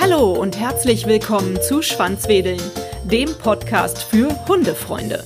Hallo und herzlich willkommen zu Schwanzwedeln, dem Podcast für Hundefreunde.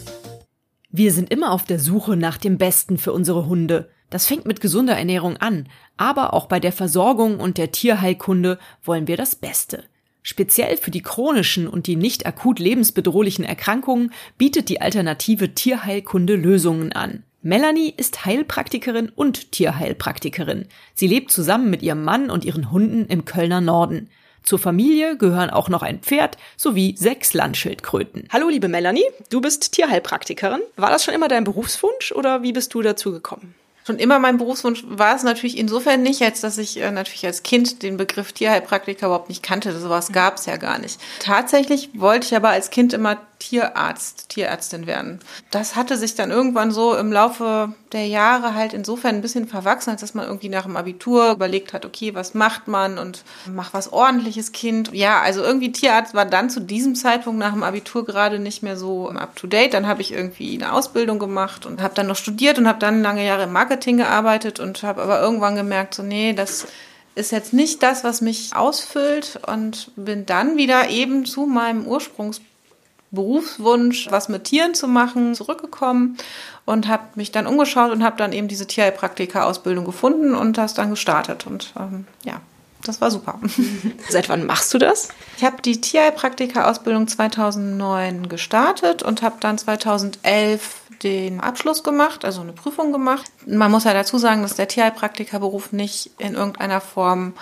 Wir sind immer auf der Suche nach dem Besten für unsere Hunde. Das fängt mit gesunder Ernährung an, aber auch bei der Versorgung und der Tierheilkunde wollen wir das Beste. Speziell für die chronischen und die nicht akut lebensbedrohlichen Erkrankungen bietet die alternative Tierheilkunde Lösungen an. Melanie ist Heilpraktikerin und Tierheilpraktikerin. Sie lebt zusammen mit ihrem Mann und ihren Hunden im Kölner Norden. Zur Familie gehören auch noch ein Pferd sowie sechs Landschildkröten. Hallo, liebe Melanie, du bist Tierheilpraktikerin. War das schon immer dein Berufswunsch oder wie bist du dazu gekommen? Schon immer mein Berufswunsch war es natürlich insofern nicht, als dass ich äh, natürlich als Kind den Begriff Tierheilpraktiker überhaupt nicht kannte. Sowas gab es ja gar nicht. Tatsächlich wollte ich aber als Kind immer Tierarzt, Tierärztin werden. Das hatte sich dann irgendwann so im Laufe der Jahre halt insofern ein bisschen verwachsen, als dass man irgendwie nach dem Abitur überlegt hat, okay, was macht man und mach was ordentliches Kind. Ja, also irgendwie Tierarzt war dann zu diesem Zeitpunkt nach dem Abitur gerade nicht mehr so up to date. Dann habe ich irgendwie eine Ausbildung gemacht und habe dann noch studiert und habe dann lange Jahre im Marketing gearbeitet und habe aber irgendwann gemerkt, so nee, das ist jetzt nicht das, was mich ausfüllt und bin dann wieder eben zu meinem Ursprungs Berufswunsch, was mit Tieren zu machen, zurückgekommen und habe mich dann umgeschaut und habe dann eben diese Tierheilpraktika-Ausbildung gefunden und das dann gestartet. Und ähm, ja, das war super. Seit wann machst du das? Ich habe die Tierheilpraktika-Ausbildung 2009 gestartet und habe dann 2011 den Abschluss gemacht, also eine Prüfung gemacht. Man muss ja dazu sagen, dass der Tierheilpraktikerberuf nicht in irgendeiner Form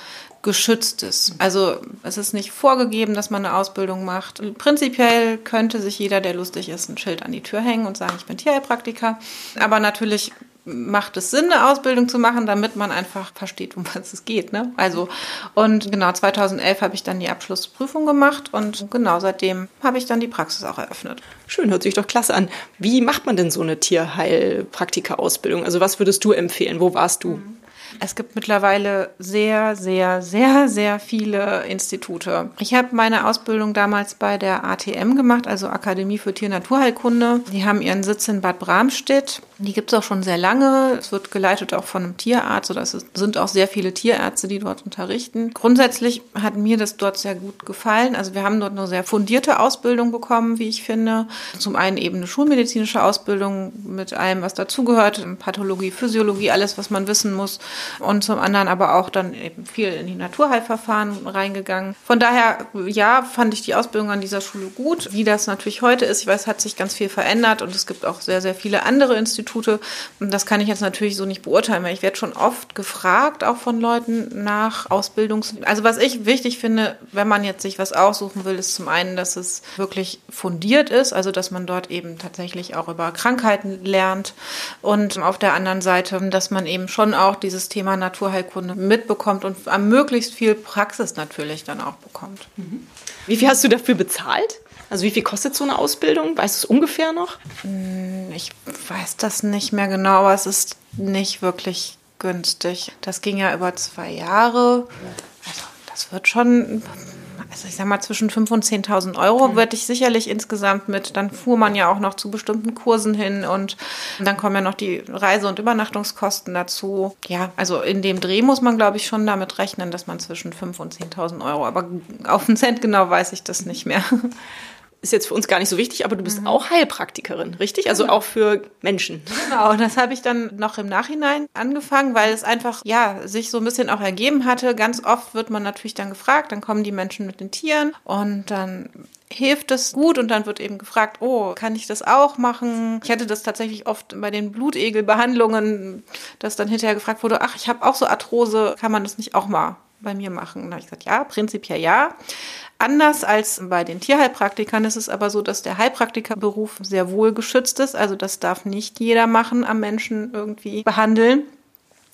geschützt ist. Also es ist nicht vorgegeben, dass man eine Ausbildung macht. Prinzipiell könnte sich jeder, der lustig ist, ein Schild an die Tür hängen und sagen, ich bin Tierheilpraktiker. Aber natürlich macht es Sinn, eine Ausbildung zu machen, damit man einfach versteht, um was es geht. Ne? Also und genau 2011 habe ich dann die Abschlussprüfung gemacht und genau seitdem habe ich dann die Praxis auch eröffnet. Schön, hört sich doch klasse an. Wie macht man denn so eine Tierheilpraktika-Ausbildung? Also was würdest du empfehlen? Wo warst du? Mhm. Es gibt mittlerweile sehr, sehr, sehr, sehr viele Institute. Ich habe meine Ausbildung damals bei der ATM gemacht, also Akademie für Tier-Naturheilkunde. Die haben ihren Sitz in Bad Bramstedt. Die gibt es auch schon sehr lange. Es wird geleitet auch von einem Tierarzt oder es sind auch sehr viele Tierärzte, die dort unterrichten. Grundsätzlich hat mir das dort sehr gut gefallen. Also wir haben dort eine sehr fundierte Ausbildung bekommen, wie ich finde. Zum einen eben eine schulmedizinische Ausbildung mit allem, was dazugehört, Pathologie, Physiologie, alles, was man wissen muss. Und zum anderen aber auch dann eben viel in die Naturheilverfahren reingegangen. Von daher, ja, fand ich die Ausbildung an dieser Schule gut. Wie das natürlich heute ist, ich weiß, hat sich ganz viel verändert und es gibt auch sehr, sehr viele andere Institute, Institute. Das kann ich jetzt natürlich so nicht beurteilen, weil ich werde schon oft gefragt, auch von Leuten nach Ausbildungs... Also was ich wichtig finde, wenn man jetzt sich was aussuchen will, ist zum einen, dass es wirklich fundiert ist, also dass man dort eben tatsächlich auch über Krankheiten lernt und auf der anderen Seite, dass man eben schon auch dieses Thema Naturheilkunde mitbekommt und möglichst viel Praxis natürlich dann auch bekommt. Mhm. Wie viel hast du dafür bezahlt? Also wie viel kostet so eine Ausbildung? Weißt du es ungefähr noch? Hm, ich weiß das nicht mehr genau, aber es ist nicht wirklich günstig. Das ging ja über zwei Jahre. Also das wird schon, also ich sag mal, zwischen 5.000 und 10.000 Euro mhm. würde ich sicherlich insgesamt mit. Dann fuhr man ja auch noch zu bestimmten Kursen hin und dann kommen ja noch die Reise- und Übernachtungskosten dazu. Ja, also in dem Dreh muss man, glaube ich, schon damit rechnen, dass man zwischen 5.000 und 10.000 Euro, aber auf den Cent genau weiß ich das nicht mehr. Ist jetzt für uns gar nicht so wichtig, aber du bist mhm. auch Heilpraktikerin, richtig? Also genau. auch für Menschen. Genau, das habe ich dann noch im Nachhinein angefangen, weil es einfach, ja, sich so ein bisschen auch ergeben hatte. Ganz oft wird man natürlich dann gefragt, dann kommen die Menschen mit den Tieren und dann hilft es gut und dann wird eben gefragt, oh, kann ich das auch machen? Ich hatte das tatsächlich oft bei den Blutegelbehandlungen, dass dann hinterher gefragt wurde, ach, ich habe auch so Arthrose, kann man das nicht auch mal bei mir machen? Und da habe ich gesagt, ja, prinzipiell ja. Anders als bei den Tierheilpraktikern ist es aber so, dass der Heilpraktikerberuf sehr wohl geschützt ist. Also das darf nicht jeder machen, am Menschen irgendwie behandeln.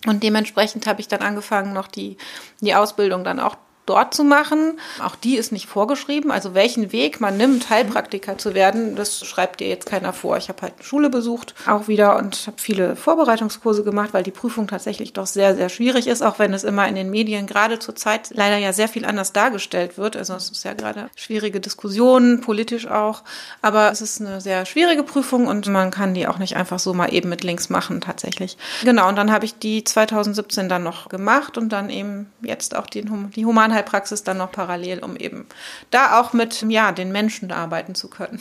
Und dementsprechend habe ich dann angefangen, noch die, die Ausbildung dann auch dort zu machen. Auch die ist nicht vorgeschrieben. Also welchen Weg man nimmt, Heilpraktiker zu werden, das schreibt dir jetzt keiner vor. Ich habe halt eine Schule besucht, auch wieder und habe viele Vorbereitungskurse gemacht, weil die Prüfung tatsächlich doch sehr, sehr schwierig ist, auch wenn es immer in den Medien gerade zur Zeit leider ja sehr viel anders dargestellt wird. Also es ist ja gerade schwierige Diskussionen, politisch auch. Aber es ist eine sehr schwierige Prüfung und man kann die auch nicht einfach so mal eben mit links machen, tatsächlich. Genau, und dann habe ich die 2017 dann noch gemacht und dann eben jetzt auch die, die Humanheilpraxis dann noch parallel, um eben da auch mit ja, den Menschen arbeiten zu können.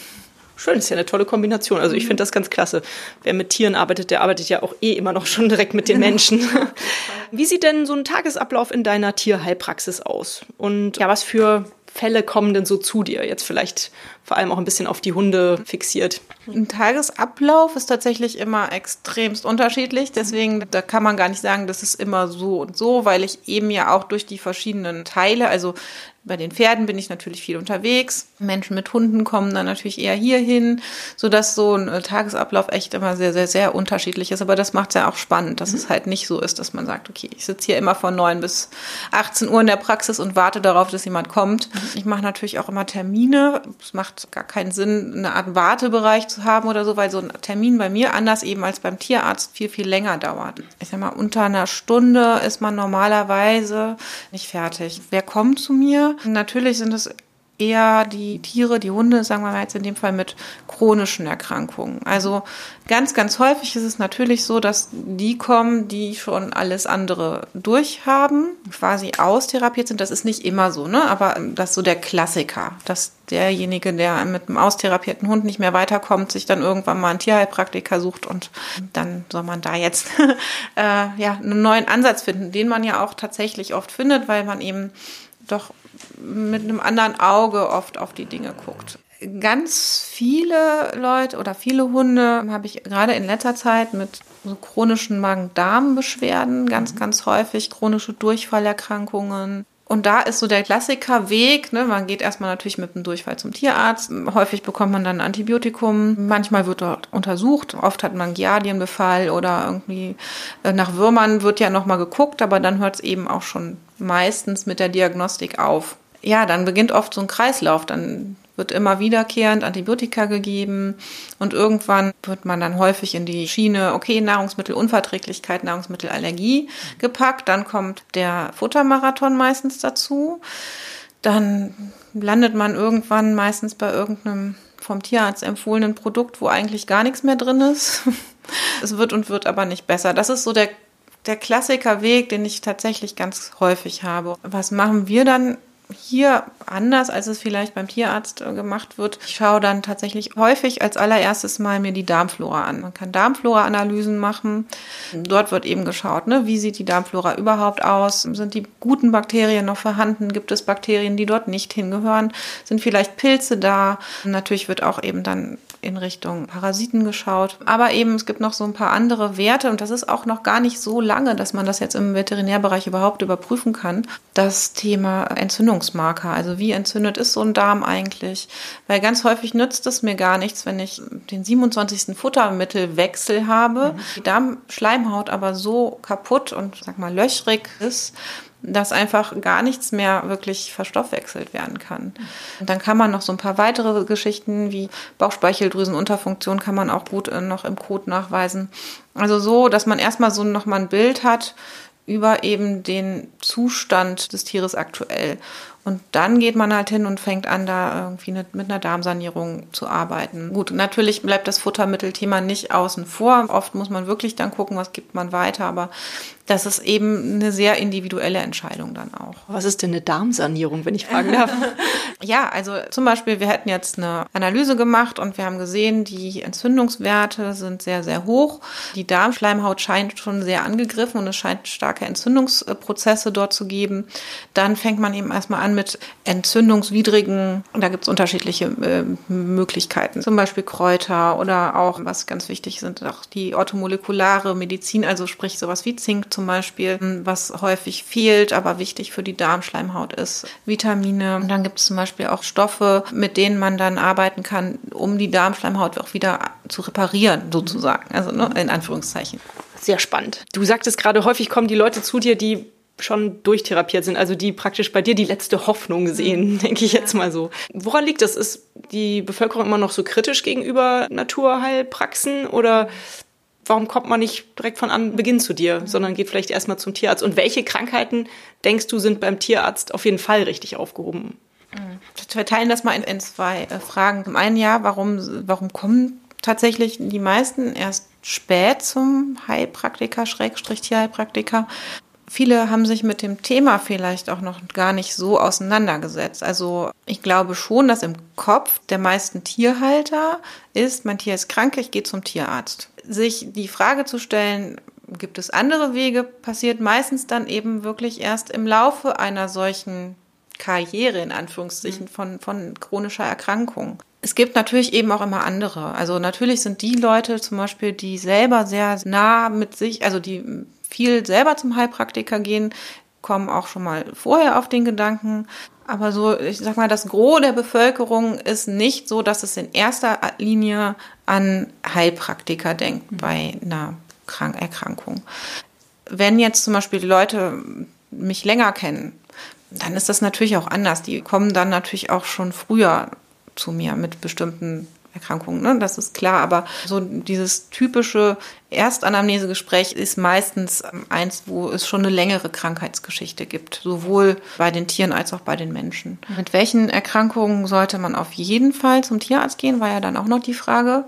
Schön, ist ja eine tolle Kombination. Also ich finde das ganz klasse. Wer mit Tieren arbeitet, der arbeitet ja auch eh immer noch schon direkt mit den Menschen. Wie sieht denn so ein Tagesablauf in deiner Tierheilpraxis aus? Und ja, was für Fälle kommen denn so zu dir? Jetzt vielleicht vor allem auch ein bisschen auf die Hunde fixiert. Ein Tagesablauf ist tatsächlich immer extremst unterschiedlich. Deswegen, da kann man gar nicht sagen, das ist immer so und so, weil ich eben ja auch durch die verschiedenen Teile, also bei den Pferden bin ich natürlich viel unterwegs. Menschen mit Hunden kommen dann natürlich eher hierhin, sodass so ein äh, Tagesablauf echt immer sehr, sehr, sehr unterschiedlich ist. Aber das macht es ja auch spannend, dass mhm. es halt nicht so ist, dass man sagt, okay, ich sitze hier immer von 9 bis 18 Uhr in der Praxis und warte darauf, dass jemand kommt. Mhm. Ich mache natürlich auch immer Termine. Es macht gar keinen Sinn, eine Art Wartebereich zu haben oder so, weil so ein Termin bei mir anders eben als beim Tierarzt viel, viel länger dauert. Ich sag mal, unter einer Stunde ist man normalerweise nicht fertig. Wer kommt zu mir? Natürlich sind es eher die Tiere, die Hunde, sagen wir mal jetzt in dem Fall mit chronischen Erkrankungen. Also ganz, ganz häufig ist es natürlich so, dass die kommen, die schon alles andere durchhaben, quasi austherapiert sind. Das ist nicht immer so, ne? Aber das ist so der Klassiker, dass derjenige, der mit einem austherapierten Hund nicht mehr weiterkommt, sich dann irgendwann mal einen Tierheilpraktiker sucht und dann soll man da jetzt äh, ja einen neuen Ansatz finden, den man ja auch tatsächlich oft findet, weil man eben doch mit einem anderen Auge oft auf die Dinge guckt. Ganz viele Leute oder viele Hunde habe ich gerade in letzter Zeit mit so chronischen Magen-Darm-Beschwerden, ganz, mhm. ganz häufig chronische Durchfallerkrankungen. Und da ist so der Klassiker Weg, ne? man geht erstmal natürlich mit dem Durchfall zum Tierarzt. Häufig bekommt man dann ein Antibiotikum. Manchmal wird dort untersucht. Oft hat man Giardienbefall oder irgendwie äh, nach Würmern wird ja nochmal geguckt, aber dann hört es eben auch schon meistens mit der Diagnostik auf. Ja, dann beginnt oft so ein Kreislauf. Dann wird immer wiederkehrend Antibiotika gegeben und irgendwann wird man dann häufig in die Schiene, okay, Nahrungsmittelunverträglichkeit, Nahrungsmittelallergie gepackt. Dann kommt der Futtermarathon meistens dazu. Dann landet man irgendwann meistens bei irgendeinem vom Tierarzt empfohlenen Produkt, wo eigentlich gar nichts mehr drin ist. es wird und wird aber nicht besser. Das ist so der der Klassikerweg, den ich tatsächlich ganz häufig habe. Was machen wir dann hier anders, als es vielleicht beim Tierarzt äh, gemacht wird. Ich schaue dann tatsächlich häufig als allererstes mal mir die Darmflora an. Man kann Darmflora-Analysen machen. Dort wird eben geschaut, ne, wie sieht die Darmflora überhaupt aus? Sind die guten Bakterien noch vorhanden? Gibt es Bakterien, die dort nicht hingehören? Sind vielleicht Pilze da? Natürlich wird auch eben dann in Richtung Parasiten geschaut. Aber eben, es gibt noch so ein paar andere Werte und das ist auch noch gar nicht so lange, dass man das jetzt im Veterinärbereich überhaupt überprüfen kann. Das Thema Entzündungsmarker. Also wie entzündet ist so ein Darm eigentlich? Weil ganz häufig nützt es mir gar nichts, wenn ich den 27. Futtermittelwechsel habe, mhm. die Darmschleimhaut aber so kaputt und sag mal löchrig ist, dass einfach gar nichts mehr wirklich verstoffwechselt werden kann. Und dann kann man noch so ein paar weitere Geschichten wie Bauchspeicheldrüsenunterfunktion kann man auch gut äh, noch im Code nachweisen. Also so, dass man erstmal so nochmal ein Bild hat über eben den Zustand des Tieres aktuell. Und dann geht man halt hin und fängt an, da irgendwie mit einer Darmsanierung zu arbeiten. Gut, natürlich bleibt das Futtermittelthema nicht außen vor. Oft muss man wirklich dann gucken, was gibt man weiter. Aber das ist eben eine sehr individuelle Entscheidung dann auch. Was ist denn eine Darmsanierung, wenn ich fragen darf? ja, also zum Beispiel, wir hätten jetzt eine Analyse gemacht und wir haben gesehen, die Entzündungswerte sind sehr, sehr hoch. Die Darmschleimhaut scheint schon sehr angegriffen und es scheint starke Entzündungsprozesse dort zu geben. Dann fängt man eben erstmal an mit entzündungswidrigen, da gibt es unterschiedliche äh, Möglichkeiten, zum Beispiel Kräuter oder auch, was ganz wichtig sind, auch die orthomolekulare Medizin, also sprich sowas wie Zink zum Beispiel, was häufig fehlt, aber wichtig für die Darmschleimhaut ist. Vitamine. Und dann gibt es zum Beispiel auch Stoffe, mit denen man dann arbeiten kann, um die Darmschleimhaut auch wieder zu reparieren, sozusagen. Also ne, in Anführungszeichen. Sehr spannend. Du sagtest gerade, häufig kommen die Leute zu dir, die schon durchtherapiert sind, also die praktisch bei dir die letzte Hoffnung sehen, mhm. denke ich jetzt mal so. Woran liegt das? Ist die Bevölkerung immer noch so kritisch gegenüber Naturheilpraxen oder warum kommt man nicht direkt von Anbeginn zu dir, mhm. sondern geht vielleicht erstmal zum Tierarzt? Und welche Krankheiten denkst du sind beim Tierarzt auf jeden Fall richtig aufgehoben? Mhm. Wir teilen das mal in, in zwei äh, Fragen. Zum einen ja, warum, warum kommen tatsächlich die meisten erst spät zum Heilpraktiker, Schrägstrich Tierheilpraktiker? Viele haben sich mit dem Thema vielleicht auch noch gar nicht so auseinandergesetzt. Also ich glaube schon, dass im Kopf der meisten Tierhalter ist, mein Tier ist krank, ich gehe zum Tierarzt. Sich die Frage zu stellen, gibt es andere Wege, passiert meistens dann eben wirklich erst im Laufe einer solchen Karriere in Anführungszeichen mhm. von, von chronischer Erkrankung. Es gibt natürlich eben auch immer andere. Also natürlich sind die Leute zum Beispiel, die selber sehr nah mit sich, also die viel selber zum Heilpraktiker gehen, kommen auch schon mal vorher auf den Gedanken. Aber so, ich sag mal, das Gros der Bevölkerung ist nicht so, dass es in erster Linie an Heilpraktiker denkt mhm. bei einer Krank Erkrankung. Wenn jetzt zum Beispiel die Leute mich länger kennen, dann ist das natürlich auch anders. Die kommen dann natürlich auch schon früher zu mir mit bestimmten Erkrankungen, ne? das ist klar. Aber so dieses typische Erstanamnesegespräch ist meistens eins, wo es schon eine längere Krankheitsgeschichte gibt, sowohl bei den Tieren als auch bei den Menschen. Mit welchen Erkrankungen sollte man auf jeden Fall zum Tierarzt gehen, war ja dann auch noch die Frage.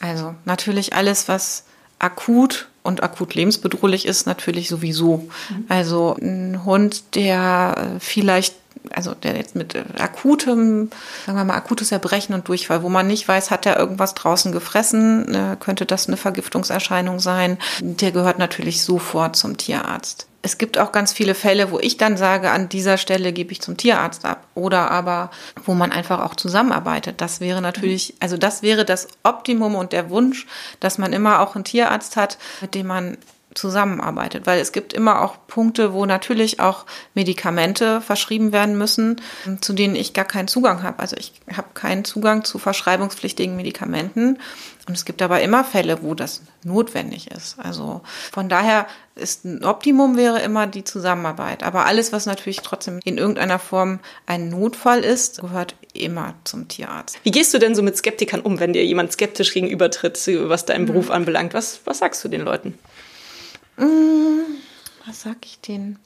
Also natürlich alles, was akut und akut lebensbedrohlich ist, natürlich sowieso. Mhm. Also ein Hund, der vielleicht also der jetzt mit akutem, sagen wir mal, akutes Erbrechen und Durchfall, wo man nicht weiß, hat er irgendwas draußen gefressen, äh, könnte das eine Vergiftungserscheinung sein, der gehört natürlich sofort zum Tierarzt. Es gibt auch ganz viele Fälle, wo ich dann sage, an dieser Stelle gebe ich zum Tierarzt ab. Oder aber, wo man einfach auch zusammenarbeitet. Das wäre natürlich, also das wäre das Optimum und der Wunsch, dass man immer auch einen Tierarzt hat, mit dem man zusammenarbeitet, weil es gibt immer auch Punkte, wo natürlich auch Medikamente verschrieben werden müssen, zu denen ich gar keinen Zugang habe. Also ich habe keinen Zugang zu verschreibungspflichtigen Medikamenten und es gibt aber immer Fälle, wo das notwendig ist. Also von daher ist ein Optimum wäre immer die Zusammenarbeit, aber alles, was natürlich trotzdem in irgendeiner Form ein Notfall ist, gehört immer zum Tierarzt. Wie gehst du denn so mit Skeptikern um, wenn dir jemand skeptisch gegenübertritt, was deinen Beruf mhm. anbelangt? Was, was sagst du den Leuten? Mm, was sag ich denen?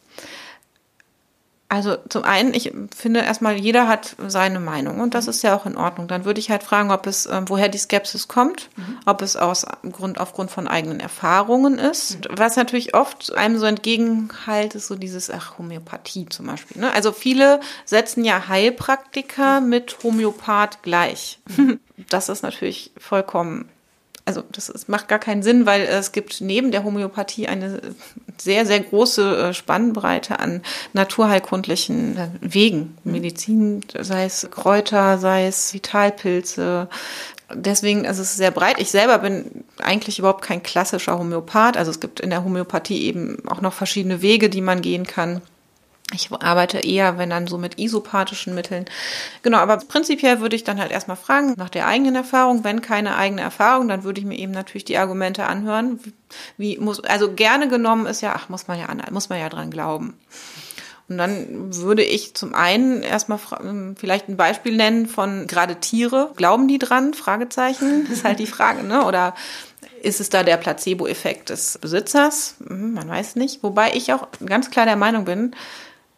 Also zum einen, ich finde erstmal, jeder hat seine Meinung und das ist ja auch in Ordnung. Dann würde ich halt fragen, ob es, äh, woher die Skepsis kommt, mhm. ob es aus Grund, aufgrund von eigenen Erfahrungen ist. Mhm. Was natürlich oft einem so entgegenhalt, ist so dieses, ach, Homöopathie zum Beispiel. Ne? Also viele setzen ja Heilpraktiker mhm. mit Homöopath gleich. Mhm. Das ist natürlich vollkommen also das ist, macht gar keinen Sinn, weil es gibt neben der Homöopathie eine sehr, sehr große äh, Spannbreite an naturheilkundlichen äh, Wegen. Mhm. Medizin, sei es Kräuter, sei es Vitalpilze. Deswegen ist es sehr breit. Ich selber bin eigentlich überhaupt kein klassischer Homöopath. Also es gibt in der Homöopathie eben auch noch verschiedene Wege, die man gehen kann. Ich arbeite eher, wenn dann so mit isopathischen Mitteln. Genau, aber prinzipiell würde ich dann halt erstmal fragen nach der eigenen Erfahrung. Wenn keine eigene Erfahrung, dann würde ich mir eben natürlich die Argumente anhören. Wie muss, also gerne genommen ist ja, ach, muss man ja, muss man ja dran glauben. Und dann würde ich zum einen erstmal ähm, vielleicht ein Beispiel nennen von gerade Tiere. Glauben die dran? Fragezeichen. Ist halt die Frage, ne? Oder ist es da der Placebo-Effekt des Besitzers? Hm, man weiß nicht. Wobei ich auch ganz klar der Meinung bin,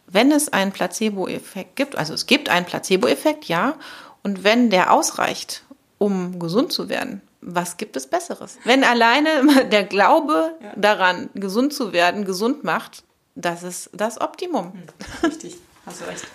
wenn es einen Placebo-Effekt gibt, also es gibt einen Placebo-Effekt, ja, und wenn der ausreicht, um gesund zu werden, was gibt es Besseres? Wenn alleine der Glaube ja. daran, gesund zu werden, gesund macht, das ist das Optimum. Hm, richtig, hast du recht.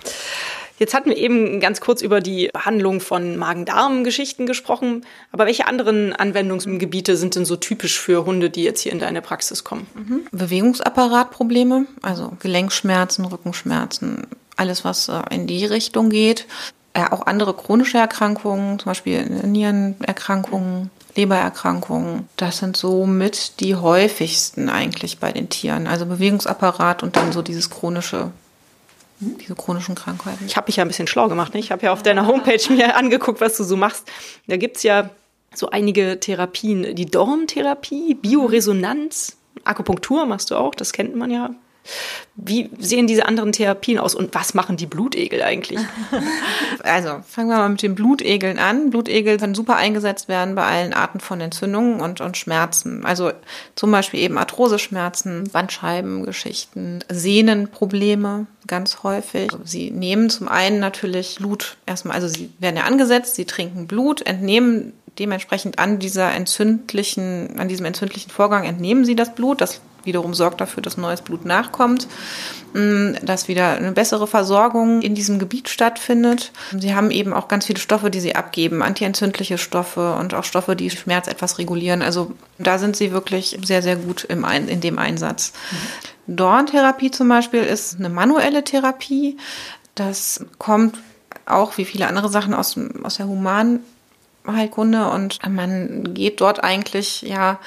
Jetzt hatten wir eben ganz kurz über die Behandlung von Magen-Darm-Geschichten gesprochen. Aber welche anderen Anwendungsgebiete sind denn so typisch für Hunde, die jetzt hier in deine Praxis kommen? Mhm. Bewegungsapparatprobleme, also Gelenkschmerzen, Rückenschmerzen, alles, was äh, in die Richtung geht. Ja, auch andere chronische Erkrankungen, zum Beispiel Nierenerkrankungen, Lebererkrankungen. Das sind so mit die häufigsten eigentlich bei den Tieren. Also Bewegungsapparat und dann so dieses chronische diese chronischen Krankheiten. Ich habe mich ja ein bisschen schlau gemacht. Ne? Ich habe ja auf deiner Homepage mir angeguckt, was du so machst. Da gibt es ja so einige Therapien. Die Dorntherapie, Bioresonanz, Akupunktur machst du auch, das kennt man ja Wie sehen diese anderen Therapien aus und was machen die Blutegel eigentlich? Also fangen wir mal mit den Blutegeln an. Blutegel können super eingesetzt werden bei allen Arten von Entzündungen und, und Schmerzen. Also zum Beispiel eben Arthroseschmerzen, Bandscheibengeschichten, Sehnenprobleme ganz häufig. Sie nehmen zum einen natürlich Blut erstmal, also sie werden ja angesetzt, sie trinken Blut, entnehmen dementsprechend an dieser entzündlichen, an diesem entzündlichen Vorgang entnehmen sie das Blut. Das wiederum sorgt dafür, dass neues Blut nachkommt, mm, dass wieder eine bessere Versorgung in diesem Gebiet stattfindet. Sie haben eben auch ganz viele Stoffe, die sie abgeben, antientzündliche Stoffe und auch Stoffe, die Schmerz etwas regulieren. Also da sind sie wirklich sehr, sehr gut im Ein in dem Einsatz. Mhm. Dorntherapie zum Beispiel ist eine manuelle Therapie. Das kommt auch wie viele andere Sachen aus, aus der Human Heilkunde und man geht dort eigentlich, ja,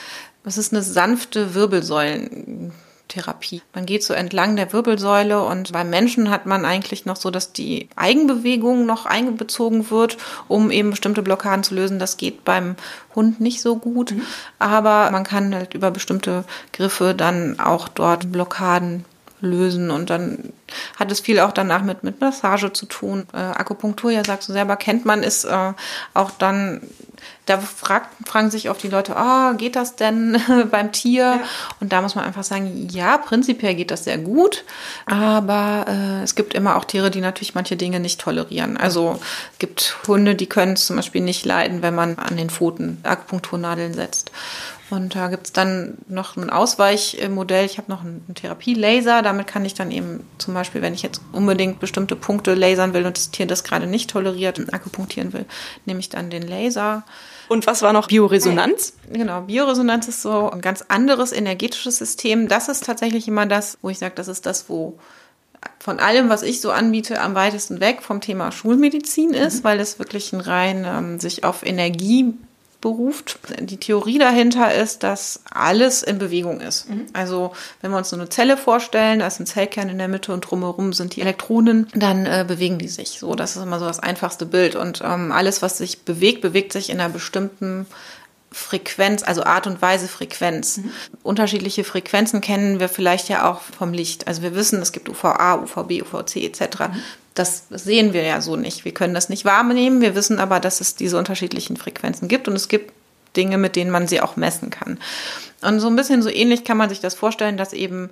es ist eine sanfte Wirbelsäulentherapie. Man geht so entlang der Wirbelsäule und beim Menschen hat man eigentlich noch so, dass die Eigenbewegung noch einbezogen wird, um eben bestimmte Blockaden zu lösen. Das geht beim Hund nicht so gut, mhm. aber man kann halt über bestimmte Griffe dann auch dort Blockaden lösen. Und dann hat es viel auch danach mit, mit Massage zu tun. Äh, Akupunktur, ja, sagst du selber, kennt man, ist äh, auch dann, da fragt, fragen sich oft die Leute, ah, oh, geht das denn beim Tier? Ja. Und da muss man einfach sagen, ja, prinzipiell geht das sehr gut, aber äh, es gibt immer auch Tiere, die natürlich manche Dinge nicht tolerieren. Also es gibt Hunde, die können es zum Beispiel nicht leiden, wenn man an den Pfoten Akupunkturnadeln setzt. Und da gibt's dann noch ein Ausweichmodell. Ich habe noch einen Therapielaser. Damit kann ich dann eben zum Beispiel, wenn ich jetzt unbedingt bestimmte Punkte lasern will und das Tier das gerade nicht toleriert und akupunktieren will, nehme ich dann den Laser. Und was war noch Bioresonanz? Genau, Bioresonanz ist so ein ganz anderes energetisches System. Das ist tatsächlich immer das, wo ich sage, das ist das, wo von allem, was ich so anbiete, am weitesten weg vom Thema Schulmedizin ist, mhm. weil es wirklich ein rein ähm, sich auf Energie beruft. Die Theorie dahinter ist, dass alles in Bewegung ist. Mhm. Also wenn wir uns so eine Zelle vorstellen, da ist ein Zellkern in der Mitte und drumherum sind die Elektronen, dann äh, bewegen die sich. So, das ist immer so das einfachste Bild. Und ähm, alles, was sich bewegt, bewegt sich in einer bestimmten Frequenz, also Art und Weise Frequenz. Mhm. Unterschiedliche Frequenzen kennen wir vielleicht ja auch vom Licht. Also wir wissen, es gibt UVA, UVB, UVC etc. Mhm. Das sehen wir ja so nicht. Wir können das nicht wahrnehmen. Wir wissen aber, dass es diese unterschiedlichen Frequenzen gibt und es gibt Dinge, mit denen man sie auch messen kann. Und so ein bisschen so ähnlich kann man sich das vorstellen, dass eben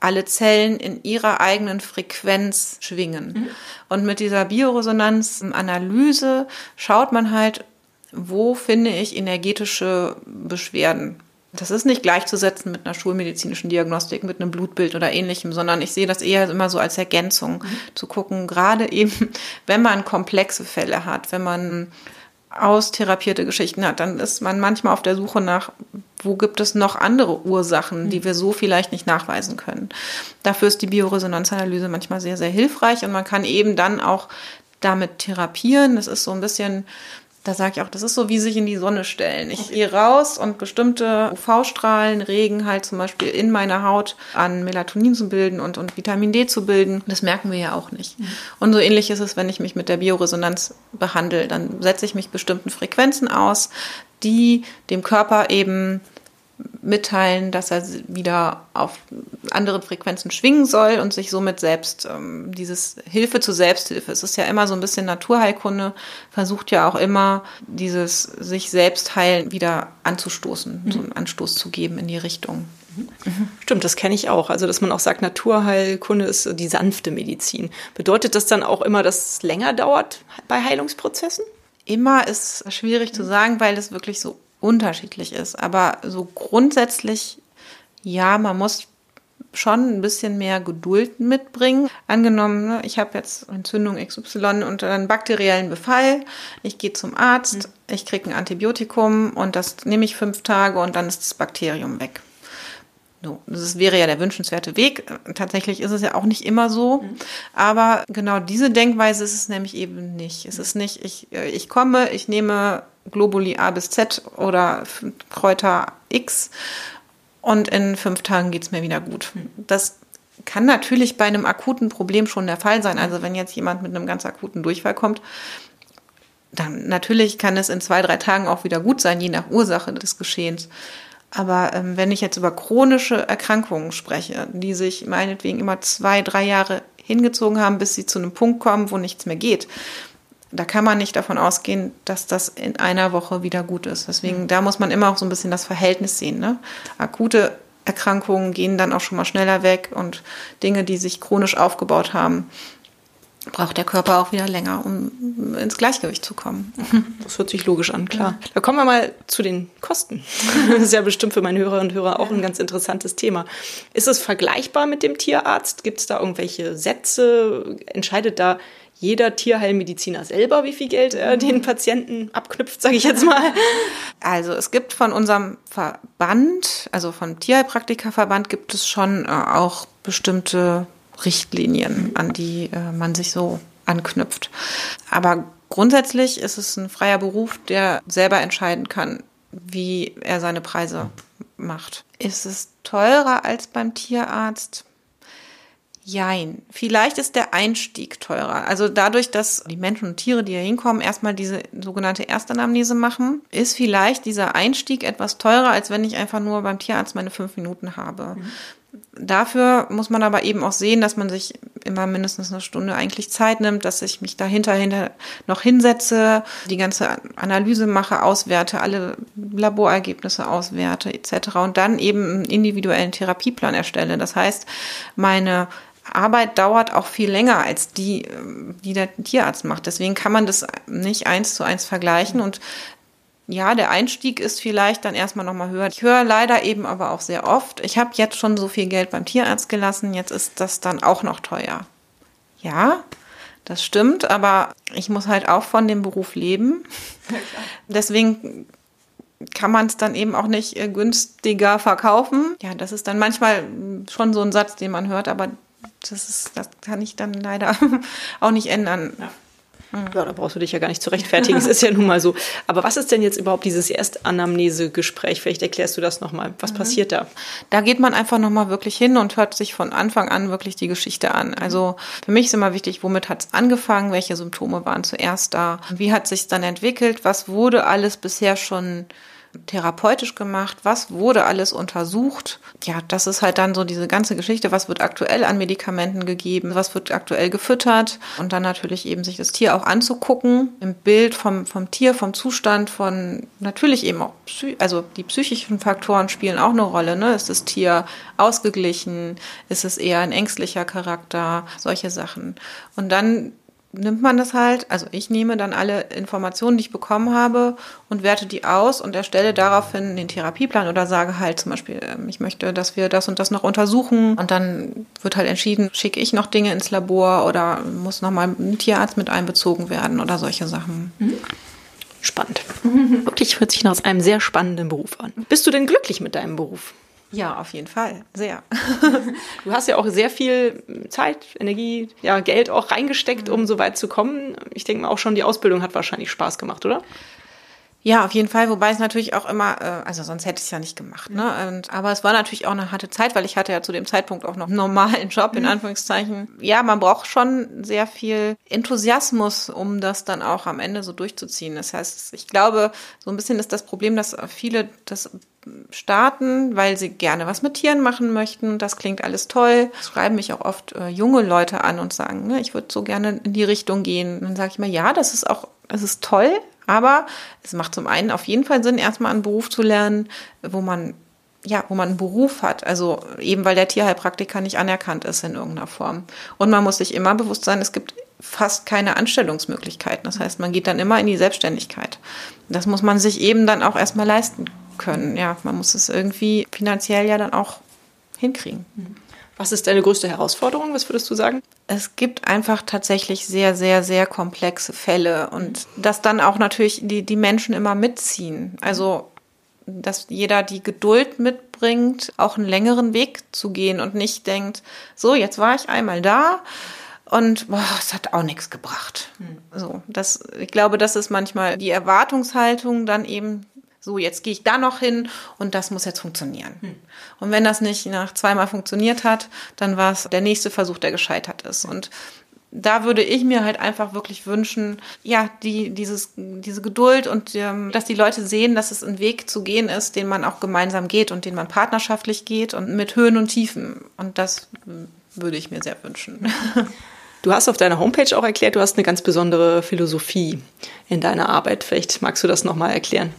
alle Zellen in ihrer eigenen Frequenz schwingen. Mhm. Und mit dieser Bioresonanzanalyse schaut man halt, wo finde ich energetische Beschwerden. Das ist nicht gleichzusetzen mit einer schulmedizinischen Diagnostik, mit einem Blutbild oder ähnlichem, sondern ich sehe das eher immer so als Ergänzung, mhm. zu gucken, gerade eben, wenn man komplexe Fälle hat, wenn man austherapierte Geschichten hat, dann ist man manchmal auf der Suche nach, wo gibt es noch andere Ursachen, die mhm. wir so vielleicht nicht nachweisen können. Dafür ist die Bioresonanzanalyse manchmal sehr, sehr hilfreich und man kann eben dann auch damit therapieren. Das ist so ein bisschen da sage ich auch, das ist so wie sich in die Sonne stellen. Ich gehe raus und bestimmte UV-Strahlen regen halt zum Beispiel in meiner Haut an Melatonin zu bilden und, und Vitamin D zu bilden. Das merken wir ja auch nicht. Mhm. Und so ähnlich ist es, wenn ich mich mit der Bioresonanz behandle. Dann setze ich mich bestimmten Frequenzen aus, die dem Körper eben mitteilen, dass er wieder auf anderen Frequenzen schwingen soll und sich somit selbst ähm, dieses Hilfe zur Selbsthilfe. Es ist ja immer so ein bisschen Naturheilkunde, versucht ja auch immer dieses sich selbst heilen wieder anzustoßen, mhm. so einen Anstoß zu geben in die Richtung. Mhm. Stimmt, das kenne ich auch. Also, dass man auch sagt, Naturheilkunde ist die sanfte Medizin. Bedeutet das dann auch immer, dass es länger dauert bei Heilungsprozessen? Immer ist schwierig zu sagen, weil es wirklich so unterschiedlich ist. Aber so grundsätzlich, ja, man muss schon ein bisschen mehr Geduld mitbringen. Angenommen, ne, ich habe jetzt Entzündung XY und einen bakteriellen Befall. Ich gehe zum Arzt, mhm. ich kriege ein Antibiotikum und das nehme ich fünf Tage und dann ist das Bakterium weg. So, das wäre ja der wünschenswerte Weg. Tatsächlich ist es ja auch nicht immer so. Mhm. Aber genau diese Denkweise ist es nämlich eben nicht. Es ist nicht, ich, äh, ich komme, ich nehme Globuli A bis Z oder Kräuter X und in fünf Tagen geht es mir wieder gut. Das kann natürlich bei einem akuten Problem schon der Fall sein. Also wenn jetzt jemand mit einem ganz akuten Durchfall kommt, dann natürlich kann es in zwei, drei Tagen auch wieder gut sein, je nach Ursache des Geschehens. Aber ähm, wenn ich jetzt über chronische Erkrankungen spreche, die sich meinetwegen immer zwei, drei Jahre hingezogen haben, bis sie zu einem Punkt kommen, wo nichts mehr geht, da kann man nicht davon ausgehen, dass das in einer Woche wieder gut ist. Deswegen, da muss man immer auch so ein bisschen das Verhältnis sehen. Ne? Akute Erkrankungen gehen dann auch schon mal schneller weg und Dinge, die sich chronisch aufgebaut haben, braucht der Körper auch wieder länger, um ins Gleichgewicht zu kommen. Das hört sich logisch an, klar. Da kommen wir mal zu den Kosten. Das ist ja bestimmt für meine Hörerinnen und Hörer auch ein ganz interessantes Thema. Ist es vergleichbar mit dem Tierarzt? Gibt es da irgendwelche Sätze? Entscheidet da jeder Tierheilmediziner selber, wie viel Geld er den Patienten abknüpft, sage ich jetzt mal. Also es gibt von unserem Verband, also vom Tierheilpraktikerverband, gibt es schon äh, auch bestimmte Richtlinien, an die äh, man sich so anknüpft. Aber grundsätzlich ist es ein freier Beruf, der selber entscheiden kann, wie er seine Preise macht. Ist es teurer als beim Tierarzt? Jein. Vielleicht ist der Einstieg teurer. Also dadurch, dass die Menschen und Tiere, die hier hinkommen, erstmal diese sogenannte Erstanamnese machen, ist vielleicht dieser Einstieg etwas teurer, als wenn ich einfach nur beim Tierarzt meine fünf Minuten habe. Mhm. Dafür muss man aber eben auch sehen, dass man sich immer mindestens eine Stunde eigentlich Zeit nimmt, dass ich mich dahinter hinter noch hinsetze, die ganze Analyse mache, auswerte, alle Laborergebnisse auswerte etc. und dann eben einen individuellen Therapieplan erstelle. Das heißt, meine Arbeit dauert auch viel länger als die, die der Tierarzt macht. Deswegen kann man das nicht eins zu eins vergleichen und ja, der Einstieg ist vielleicht dann erstmal nochmal höher. Ich höre leider eben aber auch sehr oft, ich habe jetzt schon so viel Geld beim Tierarzt gelassen, jetzt ist das dann auch noch teuer. Ja, das stimmt, aber ich muss halt auch von dem Beruf leben. Deswegen kann man es dann eben auch nicht äh, günstiger verkaufen. Ja, das ist dann manchmal schon so ein Satz, den man hört, aber das, ist, das kann ich dann leider auch nicht ändern. Ja. Ja, da brauchst du dich ja gar nicht zu rechtfertigen. es ist ja nun mal so. Aber was ist denn jetzt überhaupt dieses Erstanamnese-Gespräch? Vielleicht erklärst du das nochmal. Was mhm. passiert da? Da geht man einfach nochmal wirklich hin und hört sich von Anfang an wirklich die Geschichte an. Also für mich ist immer wichtig, womit hat es angefangen? Welche Symptome waren zuerst da? Wie hat sich dann entwickelt? Was wurde alles bisher schon therapeutisch gemacht, was wurde alles untersucht. Ja, das ist halt dann so diese ganze Geschichte, was wird aktuell an Medikamenten gegeben, was wird aktuell gefüttert und dann natürlich eben sich das Tier auch anzugucken, im Bild vom, vom Tier, vom Zustand, von natürlich eben auch, also die psychischen Faktoren spielen auch eine Rolle. Ne? Ist das Tier ausgeglichen? Ist es eher ein ängstlicher Charakter? Solche Sachen. Und dann nimmt man das halt, also ich nehme dann alle Informationen, die ich bekommen habe und werte die aus und erstelle daraufhin den Therapieplan oder sage halt zum Beispiel, ähm, ich möchte, dass wir das und das noch untersuchen und dann wird halt entschieden, schicke ich noch Dinge ins Labor oder muss nochmal ein Tierarzt mit einbezogen werden oder solche Sachen. Mhm. Spannend. Wirklich hört sich nach einem sehr spannenden Beruf an. Bist du denn glücklich mit deinem Beruf? Ja, auf jeden Fall. Sehr. du hast ja auch sehr viel Zeit, Energie, ja, Geld auch reingesteckt, um so weit zu kommen. Ich denke mal auch schon, die Ausbildung hat wahrscheinlich Spaß gemacht, oder? Ja, auf jeden Fall, wobei es natürlich auch immer, äh, also sonst hätte ich es ja nicht gemacht. Ne? Und, aber es war natürlich auch eine harte Zeit, weil ich hatte ja zu dem Zeitpunkt auch noch einen normalen Job, in mhm. Anführungszeichen. Ja, man braucht schon sehr viel Enthusiasmus, um das dann auch am Ende so durchzuziehen. Das heißt, ich glaube, so ein bisschen ist das Problem, dass viele das starten, weil sie gerne was mit Tieren machen möchten. Das klingt alles toll. Schreiben mich auch oft äh, junge Leute an und sagen, ne, ich würde so gerne in die Richtung gehen. dann sage ich mal, ja, das ist auch, das ist toll, aber es macht zum einen auf jeden Fall Sinn, erstmal einen Beruf zu lernen, wo man ja, wo man einen Beruf hat, also eben weil der Tierheilpraktiker nicht anerkannt ist in irgendeiner Form. Und man muss sich immer bewusst sein, es gibt fast keine Anstellungsmöglichkeiten. Das heißt, man geht dann immer in die Selbstständigkeit. Das muss man sich eben dann auch erstmal leisten können. Ja, man muss es irgendwie finanziell ja dann auch hinkriegen. Was ist deine größte Herausforderung? Was würdest du sagen? Es gibt einfach tatsächlich sehr, sehr, sehr komplexe Fälle und dass dann auch natürlich die, die Menschen immer mitziehen. Also, dass jeder die Geduld mitbringt, auch einen längeren Weg zu gehen und nicht denkt, so, jetzt war ich einmal da und boah, es hat auch nichts gebracht. Hm. So, das, ich glaube, das ist manchmal die Erwartungshaltung dann eben so, jetzt gehe ich da noch hin und das muss jetzt funktionieren. Hm. Und wenn das nicht nach zweimal funktioniert hat, dann war es der nächste Versuch, der gescheitert ist. Und da würde ich mir halt einfach wirklich wünschen, ja, die, dieses, diese Geduld und ähm, dass die Leute sehen, dass es ein Weg zu gehen ist, den man auch gemeinsam geht und den man partnerschaftlich geht und mit Höhen und Tiefen. Und das würde ich mir sehr wünschen. Du hast auf deiner Homepage auch erklärt, du hast eine ganz besondere Philosophie in deiner Arbeit. Vielleicht magst du das nochmal erklären.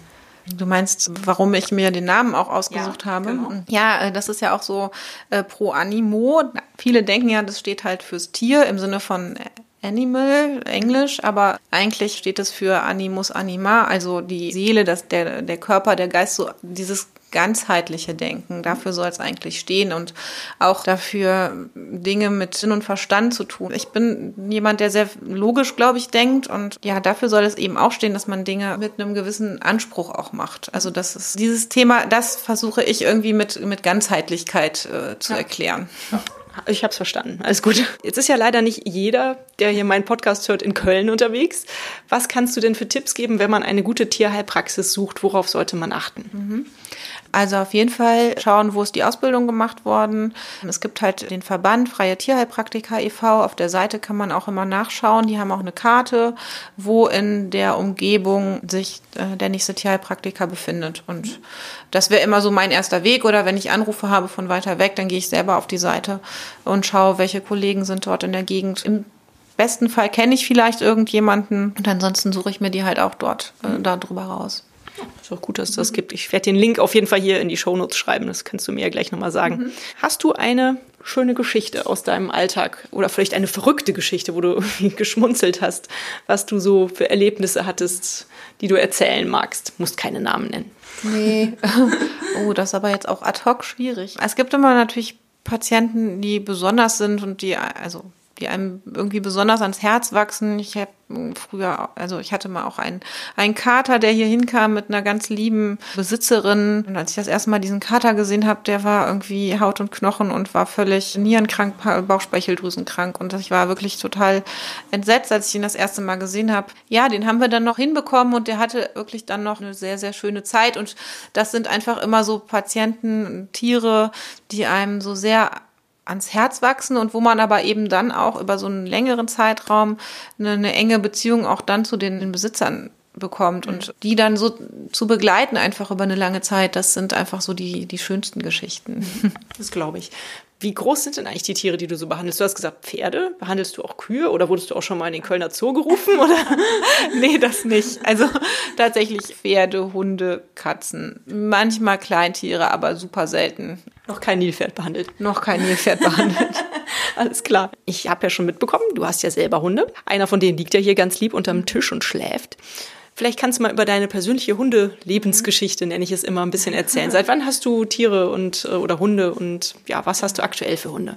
Du meinst, warum ich mir den Namen auch ausgesucht ja, habe? Genau. Ja, äh, das ist ja auch so äh, pro Animo. Viele denken ja, das steht halt fürs Tier im Sinne von Animal, Englisch, aber eigentlich steht es für Animus Anima, also die Seele, das, der, der Körper, der Geist, so dieses ganzheitliche Denken. Dafür soll es eigentlich stehen und auch dafür Dinge mit Sinn und Verstand zu tun. Ich bin jemand, der sehr logisch, glaube ich, denkt und ja, dafür soll es eben auch stehen, dass man Dinge mit einem gewissen Anspruch auch macht. Also das ist dieses Thema, das versuche ich irgendwie mit, mit Ganzheitlichkeit äh, zu ja. erklären. Ja. Ich habe es verstanden. Alles gut. Jetzt ist ja leider nicht jeder, der hier meinen Podcast hört, in Köln unterwegs. Was kannst du denn für Tipps geben, wenn man eine gute Tierheilpraxis sucht? Worauf sollte man achten? Mhm. Also auf jeden Fall schauen, wo ist die Ausbildung gemacht worden. Es gibt halt den Verband Freie Tierheilpraktiker e.V. Auf der Seite kann man auch immer nachschauen. Die haben auch eine Karte, wo in der Umgebung sich äh, der nächste Tierheilpraktiker befindet. Und das wäre immer so mein erster Weg. Oder wenn ich Anrufe habe von weiter weg, dann gehe ich selber auf die Seite und schaue, welche Kollegen sind dort in der Gegend. Im besten Fall kenne ich vielleicht irgendjemanden und ansonsten suche ich mir die halt auch dort äh, darüber raus. Ist auch gut, dass es das gibt. Ich werde den Link auf jeden Fall hier in die Shownotes schreiben. Das kannst du mir ja gleich nochmal sagen. Mhm. Hast du eine schöne Geschichte aus deinem Alltag oder vielleicht eine verrückte Geschichte, wo du geschmunzelt hast, was du so für Erlebnisse hattest, die du erzählen magst? Musst keine Namen nennen. Nee. oh, das ist aber jetzt auch ad hoc schwierig. Es gibt immer natürlich Patienten, die besonders sind und die, also die einem irgendwie besonders ans Herz wachsen. Ich habe früher, also ich hatte mal auch einen, einen Kater, der hier hinkam mit einer ganz lieben Besitzerin. Und als ich das erste Mal diesen Kater gesehen habe, der war irgendwie Haut und Knochen und war völlig nierenkrank, Bauchspeicheldrüsenkrank. Und ich war wirklich total entsetzt, als ich ihn das erste Mal gesehen habe. Ja, den haben wir dann noch hinbekommen und der hatte wirklich dann noch eine sehr, sehr schöne Zeit. Und das sind einfach immer so Patienten, Tiere, die einem so sehr ans Herz wachsen und wo man aber eben dann auch über so einen längeren Zeitraum eine, eine enge Beziehung auch dann zu den, Besitzern bekommt und die dann so zu begleiten einfach über eine lange Zeit, das sind einfach so die, die schönsten Geschichten. Das glaube ich. Wie groß sind denn eigentlich die Tiere, die du so behandelst? Du hast gesagt Pferde. Behandelst du auch Kühe oder wurdest du auch schon mal in den Kölner Zoo gerufen? Oder? nee, das nicht. Also tatsächlich Pferde, Hunde, Katzen. Manchmal Kleintiere, aber super selten. Noch kein Nilpferd behandelt. Noch kein Nilpferd behandelt. Alles klar. Ich habe ja schon mitbekommen, du hast ja selber Hunde. Einer von denen liegt ja hier ganz lieb unterm Tisch und schläft. Vielleicht kannst du mal über deine persönliche Hunde-Lebensgeschichte, nenne ich es immer, ein bisschen erzählen. Seit wann hast du Tiere und äh, oder Hunde und ja, was hast du aktuell für Hunde?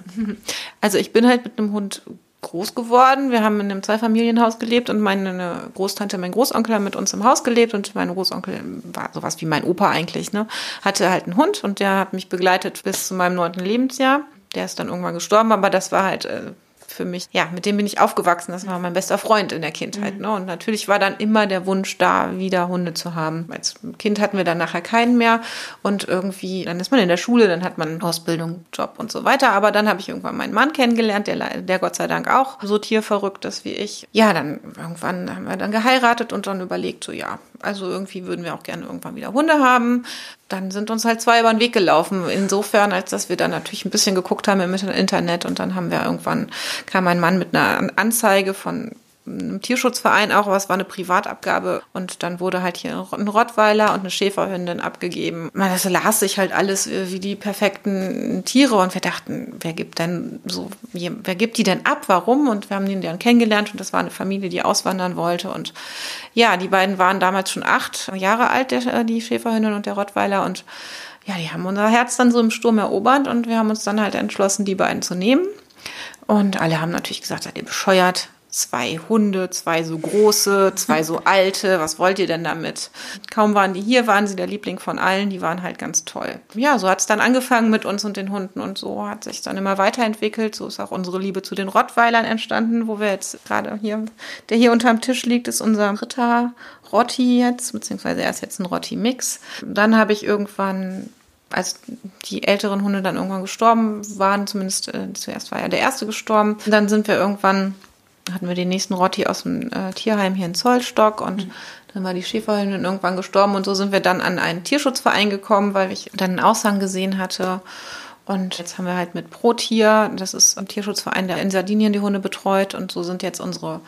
Also ich bin halt mit einem Hund groß geworden. Wir haben in einem Zweifamilienhaus gelebt und meine Großtante, mein Großonkel haben mit uns im Haus gelebt und mein Großonkel war sowas wie mein Opa eigentlich, ne? Hatte halt einen Hund und der hat mich begleitet bis zu meinem neunten Lebensjahr. Der ist dann irgendwann gestorben, aber das war halt äh, für mich, ja, mit dem bin ich aufgewachsen. Das war mein bester Freund in der Kindheit. Mhm. Ne? Und natürlich war dann immer der Wunsch da, wieder Hunde zu haben. Als Kind hatten wir dann nachher keinen mehr. Und irgendwie, dann ist man in der Schule, dann hat man Ausbildung, Job und so weiter. Aber dann habe ich irgendwann meinen Mann kennengelernt, der, der Gott sei Dank auch so tierverrückt ist wie ich. Ja, dann irgendwann haben wir dann geheiratet und dann überlegt, so ja, also irgendwie würden wir auch gerne irgendwann wieder Hunde haben. Dann sind uns halt zwei über den Weg gelaufen. Insofern, als dass wir dann natürlich ein bisschen geguckt haben im Internet und dann haben wir irgendwann, kam ein Mann mit einer Anzeige von einem Tierschutzverein auch, aber es war eine Privatabgabe und dann wurde halt hier ein Rottweiler und eine Schäferhündin abgegeben. Das las sich halt alles wie die perfekten Tiere und wir dachten, wer gibt denn so, wer gibt die denn ab, warum? Und wir haben den dann kennengelernt und das war eine Familie, die auswandern wollte und ja, die beiden waren damals schon acht Jahre alt, der, die Schäferhündin und der Rottweiler und ja, die haben unser Herz dann so im Sturm erobert und wir haben uns dann halt entschlossen, die beiden zu nehmen. Und alle haben natürlich gesagt, seid ihr bescheuert? Zwei Hunde, zwei so große, zwei so alte. Was wollt ihr denn damit? Kaum waren die hier, waren sie der Liebling von allen. Die waren halt ganz toll. Ja, so hat es dann angefangen mit uns und den Hunden und so hat sich dann immer weiterentwickelt. So ist auch unsere Liebe zu den Rottweilern entstanden, wo wir jetzt gerade hier, der hier unterm Tisch liegt, ist unser dritter Rotti jetzt, beziehungsweise er ist jetzt ein Rotti-Mix. Dann habe ich irgendwann als die älteren Hunde dann irgendwann gestorben waren, zumindest äh, zuerst war ja der erste gestorben, dann sind wir irgendwann hatten wir den nächsten Rotti aus dem äh, Tierheim hier in Zollstock und mhm. dann war die Schäferhündin irgendwann gestorben und so sind wir dann an einen Tierschutzverein gekommen, weil ich dann einen Aushang gesehen hatte. Und jetzt haben wir halt mit ProTier, das ist ein Tierschutzverein, der in Sardinien die Hunde betreut und so sind jetzt unsere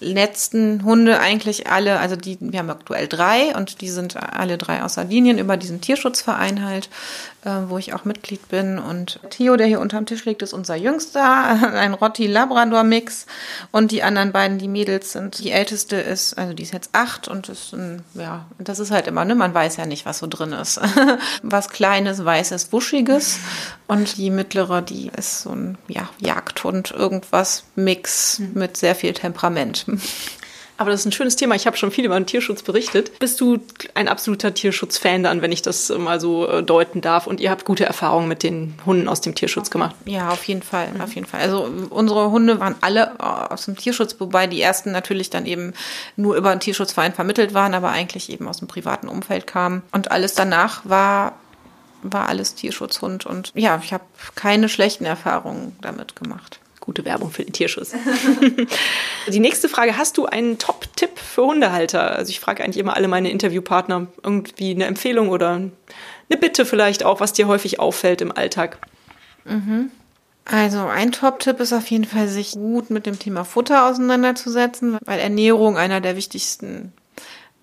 letzten Hunde eigentlich alle, also die, wir haben aktuell drei und die sind alle drei aus Sardinien über diesen Tierschutzverein halt, äh, wo ich auch Mitglied bin. Und Theo, der hier unterm Tisch liegt, ist unser Jüngster, ein Rotti-Labrador-Mix. Und die anderen beiden, die Mädels sind, die älteste ist, also die ist jetzt acht und ist ein, ja, das ist halt immer, ne, man weiß ja nicht, was so drin ist. was Kleines, Weißes, Wuschiges. Und die mittlere, die ist so ein, ja, Jagdhund, irgendwas Mix mit sehr viel Temperament. Aber das ist ein schönes Thema. Ich habe schon viel über den Tierschutz berichtet. Bist du ein absoluter Tierschutzfan dann, wenn ich das mal so äh, deuten darf? Und ihr habt gute Erfahrungen mit den Hunden aus dem Tierschutz gemacht? Ja, auf jeden Fall, mhm. auf jeden Fall. Also unsere Hunde waren alle äh, aus dem Tierschutz, wobei die ersten natürlich dann eben nur über einen Tierschutzverein vermittelt waren, aber eigentlich eben aus dem privaten Umfeld kamen. Und alles danach war war alles Tierschutzhund und ja, ich habe keine schlechten Erfahrungen damit gemacht. Gute Werbung für den Tierschutz. die nächste Frage, hast du einen Top-Tipp für Hundehalter? Also ich frage eigentlich immer alle meine Interviewpartner irgendwie eine Empfehlung oder eine Bitte vielleicht auch, was dir häufig auffällt im Alltag. Mhm. Also ein Top-Tipp ist auf jeden Fall, sich gut mit dem Thema Futter auseinanderzusetzen, weil Ernährung einer der wichtigsten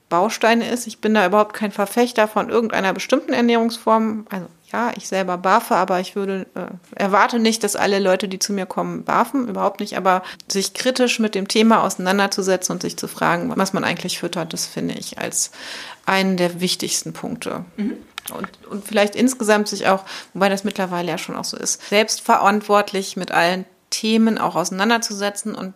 Bausteine ist. Ich bin da überhaupt kein Verfechter von irgendeiner bestimmten Ernährungsform. Also ja, ich selber barfe, aber ich würde äh, erwarte nicht, dass alle Leute, die zu mir kommen, barfen, überhaupt nicht. Aber sich kritisch mit dem Thema auseinanderzusetzen und sich zu fragen, was man eigentlich füttert, das finde ich als einen der wichtigsten Punkte. Mhm. Und, und vielleicht insgesamt sich auch, wobei das mittlerweile ja schon auch so ist, selbstverantwortlich mit allen Themen auch auseinanderzusetzen und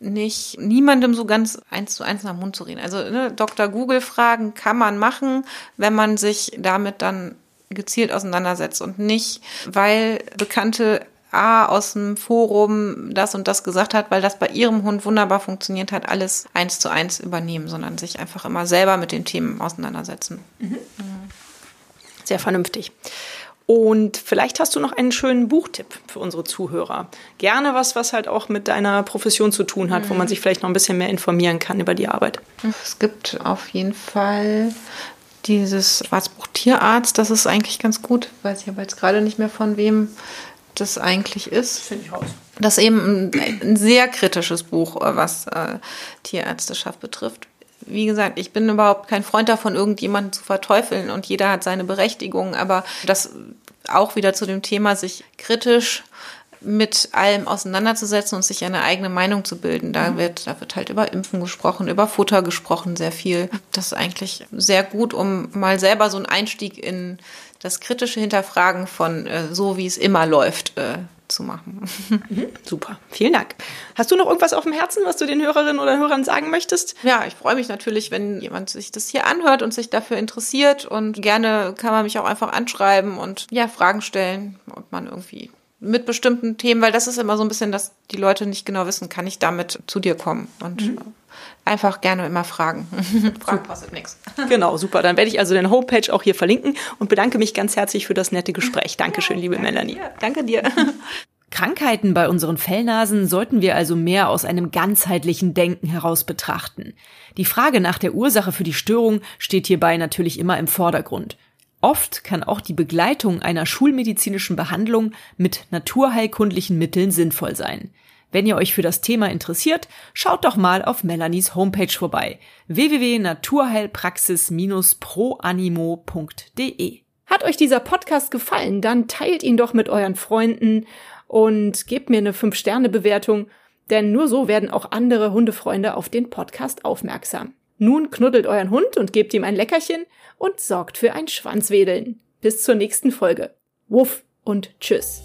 nicht niemandem so ganz eins zu eins nach dem Mund zu reden. Also ne, Dr. Google Fragen kann man machen, wenn man sich damit dann gezielt auseinandersetzt und nicht, weil Bekannte A aus dem Forum das und das gesagt hat, weil das bei ihrem Hund wunderbar funktioniert hat, alles eins zu eins übernehmen, sondern sich einfach immer selber mit den Themen auseinandersetzen. Mhm. Sehr vernünftig. Und vielleicht hast du noch einen schönen Buchtipp für unsere Zuhörer. Gerne was, was halt auch mit deiner Profession zu tun hat, mhm. wo man sich vielleicht noch ein bisschen mehr informieren kann über die Arbeit. Es gibt auf jeden Fall dieses Schwarzbuch Tierarzt, das ist eigentlich ganz gut. Weiß ich aber jetzt gerade nicht mehr von wem das eigentlich ist. Finde ich raus. Das ist eben ein, ein sehr kritisches Buch, äh, was äh, Tierärzteschaft betrifft. Wie gesagt, ich bin überhaupt kein Freund davon, irgendjemanden zu verteufeln und jeder hat seine Berechtigung, aber das auch wieder zu dem Thema, sich kritisch mit allem auseinanderzusetzen und sich eine eigene Meinung zu bilden. Da mhm. wird, da wird halt über Impfen gesprochen, über Futter gesprochen, sehr viel. Das ist eigentlich sehr gut, um mal selber so einen Einstieg in das kritische Hinterfragen von äh, so, wie es immer läuft, äh, zu machen. Mhm, super, vielen Dank. Hast du noch irgendwas auf dem Herzen, was du den Hörerinnen oder Hörern sagen möchtest? Ja, ich freue mich natürlich, wenn jemand sich das hier anhört und sich dafür interessiert und gerne kann man mich auch einfach anschreiben und ja, Fragen stellen, ob man irgendwie mit bestimmten Themen, weil das ist immer so ein bisschen, dass die Leute nicht genau wissen, kann ich damit zu dir kommen und mhm. einfach gerne immer fragen. fragen kostet nichts. Genau, super. Dann werde ich also deine Homepage auch hier verlinken und bedanke mich ganz herzlich für das nette Gespräch. Dankeschön, ja, liebe danke Melanie. Dir. Danke dir. Krankheiten bei unseren Fellnasen sollten wir also mehr aus einem ganzheitlichen Denken heraus betrachten. Die Frage nach der Ursache für die Störung steht hierbei natürlich immer im Vordergrund. Oft kann auch die Begleitung einer schulmedizinischen Behandlung mit naturheilkundlichen Mitteln sinnvoll sein. Wenn ihr euch für das Thema interessiert, schaut doch mal auf Melanies Homepage vorbei www.naturheilpraxis-proanimo.de. Hat euch dieser Podcast gefallen, dann teilt ihn doch mit euren Freunden und gebt mir eine 5-Sterne-Bewertung, denn nur so werden auch andere Hundefreunde auf den Podcast aufmerksam. Nun knuddelt euren Hund und gebt ihm ein Leckerchen und sorgt für ein Schwanzwedeln. Bis zur nächsten Folge. Wuff und tschüss.